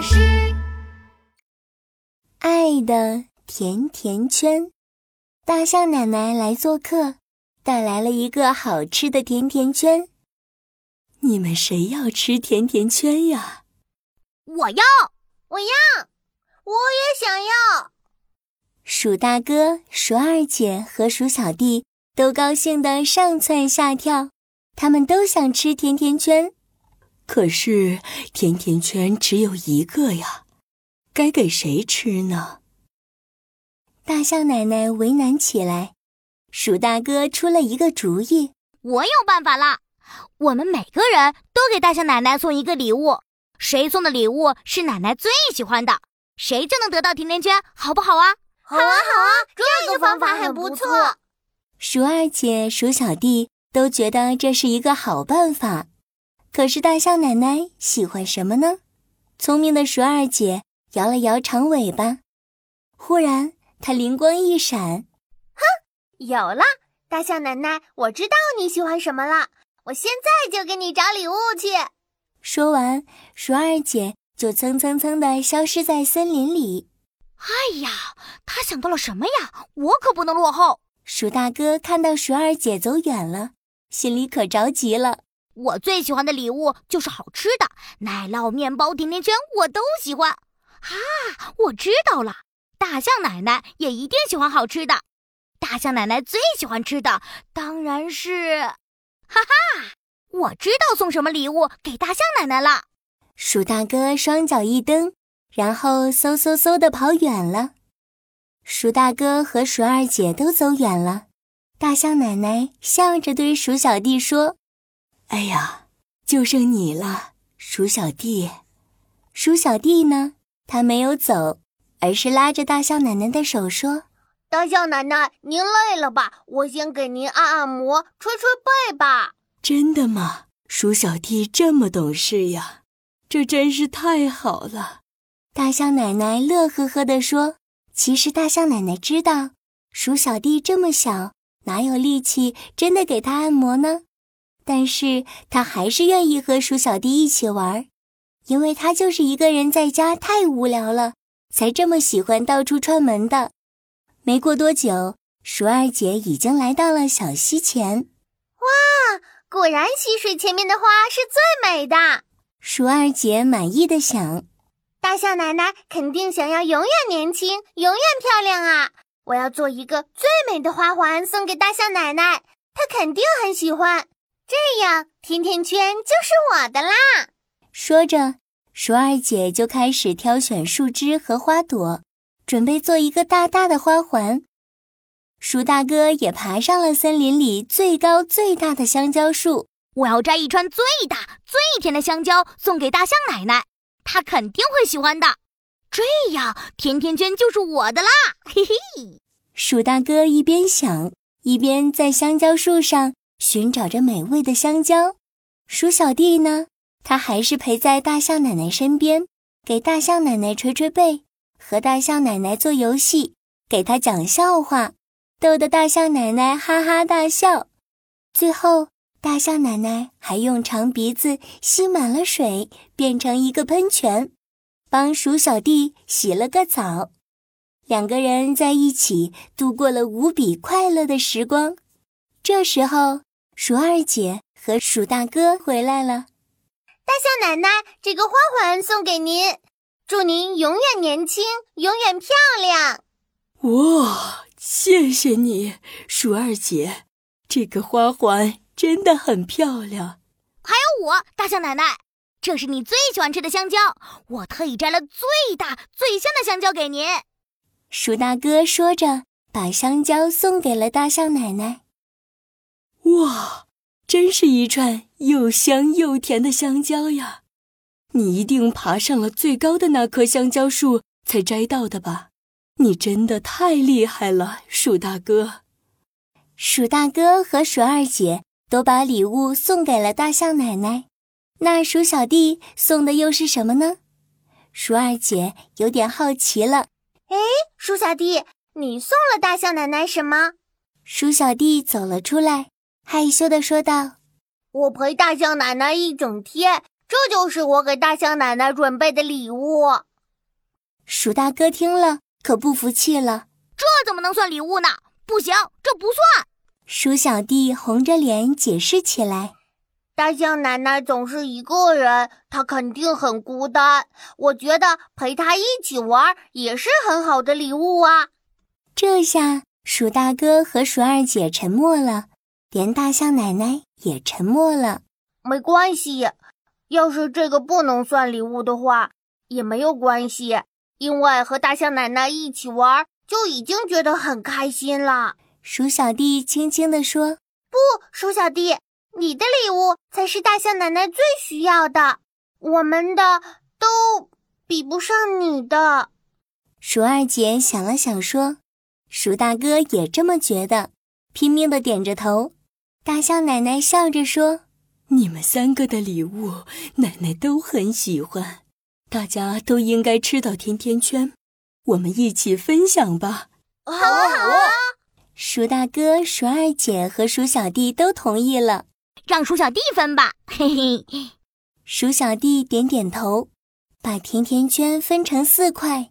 巴士。爱的甜甜圈，大象奶奶来做客，带来了一个好吃的甜甜圈。你们谁要吃甜甜圈呀？我要，我要，我也想要。鼠大哥、鼠二姐和鼠小弟都高兴的上蹿下跳，他们都想吃甜甜圈。可是甜甜圈只有一个呀，该给谁吃呢？大象奶奶为难起来，鼠大哥出了一个主意：“我有办法了，我们每个人都给大象奶奶送一个礼物，谁送的礼物是奶奶最喜欢的，谁就能得到甜甜圈，好不好啊？”“好啊，好啊，这个方法很不错。”鼠二姐、鼠小弟都觉得这是一个好办法。可是大象奶奶喜欢什么呢？聪明的鼠二姐摇了摇长尾巴，忽然她灵光一闪，哼，有了！大象奶奶，我知道你喜欢什么了，我现在就给你找礼物去。说完，鼠二姐就蹭蹭蹭的消失在森林里。哎呀，她想到了什么呀？我可不能落后！鼠大哥看到鼠二姐走远了，心里可着急了。我最喜欢的礼物就是好吃的奶酪、面包、甜甜圈，我都喜欢。啊，我知道了，大象奶奶也一定喜欢好吃的。大象奶奶最喜欢吃的当然是……哈哈，我知道送什么礼物给大象奶奶了。鼠大哥双脚一蹬，然后嗖嗖嗖的跑远了。鼠大哥和鼠二姐都走远了，大象奶奶笑着对鼠小弟说。哎呀，就剩你了，鼠小弟。鼠小弟呢？他没有走，而是拉着大象奶奶的手说：“大象奶奶，您累了吧？我先给您按按摩，捶捶背吧。”真的吗？鼠小弟这么懂事呀，这真是太好了。大象奶奶乐呵呵地说：“其实大象奶奶知道，鼠小弟这么小，哪有力气真的给他按摩呢？”但是他还是愿意和鼠小弟一起玩，因为他就是一个人在家太无聊了，才这么喜欢到处串门的。没过多久，鼠二姐已经来到了小溪前。哇，果然溪水前面的花是最美的。鼠二姐满意的想：大象奶奶肯定想要永远年轻、永远漂亮啊！我要做一个最美的花环送给大象奶奶，她肯定很喜欢。这样，甜甜圈就是我的啦！说着，鼠二姐就开始挑选树枝和花朵，准备做一个大大的花环。鼠大哥也爬上了森林里最高最大的香蕉树，我要摘一串最大最甜的香蕉送给大象奶奶，她肯定会喜欢的。这样，甜甜圈就是我的啦！嘿嘿。鼠大哥一边想，一边在香蕉树上。寻找着美味的香蕉，鼠小弟呢？他还是陪在大象奶奶身边，给大象奶奶捶捶背，和大象奶奶做游戏，给他讲笑话，逗得大象奶奶哈哈大笑。最后，大象奶奶还用长鼻子吸满了水，变成一个喷泉，帮鼠小弟洗了个澡。两个人在一起度过了无比快乐的时光。这时候。鼠二姐和鼠大哥回来了，大象奶奶，这个花环送给您，祝您永远年轻，永远漂亮。哇，谢谢你，鼠二姐，这个花环真的很漂亮。还有我，大象奶奶，这是你最喜欢吃的香蕉，我特意摘了最大最香的香蕉给您。鼠大哥说着，把香蕉送给了大象奶奶。哇，真是一串又香又甜的香蕉呀！你一定爬上了最高的那棵香蕉树才摘到的吧？你真的太厉害了，鼠大哥！鼠大哥和鼠二姐都把礼物送给了大象奶奶，那鼠小弟送的又是什么呢？鼠二姐有点好奇了。哎，鼠小弟，你送了大象奶奶什么？鼠小弟走了出来。害羞的说道：“我陪大象奶奶一整天，这就是我给大象奶奶准备的礼物。鼠大哥听了可不服气了：“这怎么能算礼物呢？不行，这不算。”鼠小弟红着脸解释起来：“大象奶奶总是一个人，她肯定很孤单。我觉得陪她一起玩也是很好的礼物啊。”这下鼠大哥和鼠二姐沉默了，连大象奶奶也沉默了。没关系。要是这个不能算礼物的话，也没有关系，因为和大象奶奶一起玩就已经觉得很开心了。鼠小弟轻轻地说：“不，鼠小弟，你的礼物才是大象奶奶最需要的，我们的都比不上你的。”鼠二姐想了想说：“鼠大哥也这么觉得，拼命的点着头。”大象奶奶笑着说。你们三个的礼物，奶奶都很喜欢，大家都应该吃到甜甜圈，我们一起分享吧。好啊好啊！鼠大哥、鼠二姐和鼠小弟都同意了，让鼠小弟分吧。嘿嘿，鼠小弟点点头，把甜甜圈分成四块，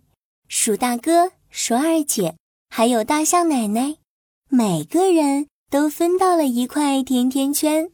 鼠大哥、鼠二姐还有大象奶奶，每个人都分到了一块甜甜圈。